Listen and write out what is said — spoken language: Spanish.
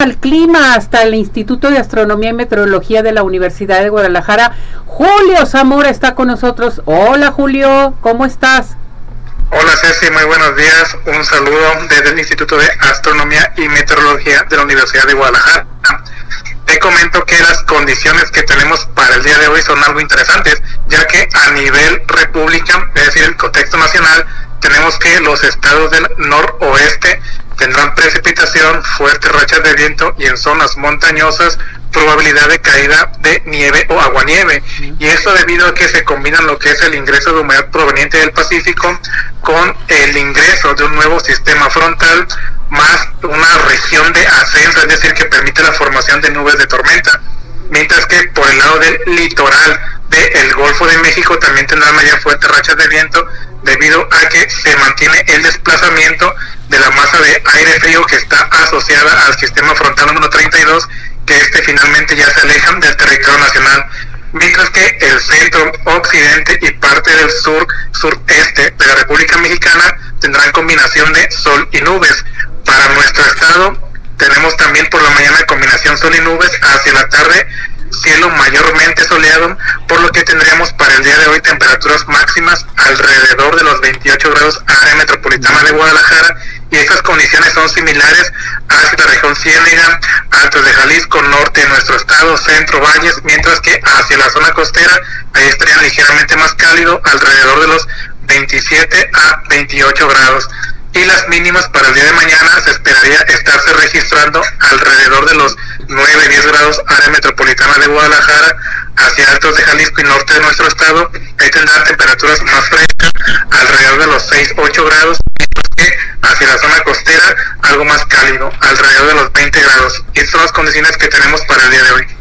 al clima hasta el Instituto de Astronomía y Meteorología de la Universidad de Guadalajara. Julio Zamora está con nosotros. Hola Julio, ¿cómo estás? Hola Ceci, muy buenos días. Un saludo desde el Instituto de Astronomía y Meteorología de la Universidad de Guadalajara. Te comento que las condiciones que tenemos para el día de hoy son algo interesantes, ya que a nivel república, es decir, el contexto nacional, tenemos que los estados del noroeste tendrán precipitación, fuertes rachas de viento y en zonas montañosas probabilidad de caída de nieve o aguanieve. Y eso debido a que se combinan lo que es el ingreso de humedad proveniente del Pacífico con el ingreso de un nuevo sistema frontal más una región de ascenso, es decir, que permite la formación de nubes de tormenta. Mientras que por el lado del litoral del Golfo de México también tendrán mayor fuertes rachas de viento debido a que se mantiene el desplazamiento de la masa de aire frío que está asociada al sistema frontal número 32, que este finalmente ya se alejan del territorio nacional, mientras que el centro occidente y parte del sur sureste de la República Mexicana tendrán combinación de sol y nubes. Para nuestro estado tenemos también por la mañana combinación sol y nubes, hacia la tarde cielo mayormente soleado, por lo que tendríamos para el día de hoy temperaturas máximas alrededor de los 28 grados área metropolitana de Guadalajara y estas condiciones son similares hacia la región Ciénega, Altos de Jalisco, norte nuestro estado, centro, valles, mientras que hacia la zona costera, ahí estarían ligeramente más cálido, alrededor de los 27 a 28 grados. Y las mínimas para el día de mañana se esperaría estarse registrando alrededor de los 9-10 grados área metropolitana de Guadalajara, hacia altos de Jalisco y norte de nuestro estado, ahí tendrán temperaturas más frescas, alrededor de los 6-8 grados, hacia la zona costera algo más cálido, alrededor de los 20 grados. Estas son las condiciones que tenemos para el día de hoy.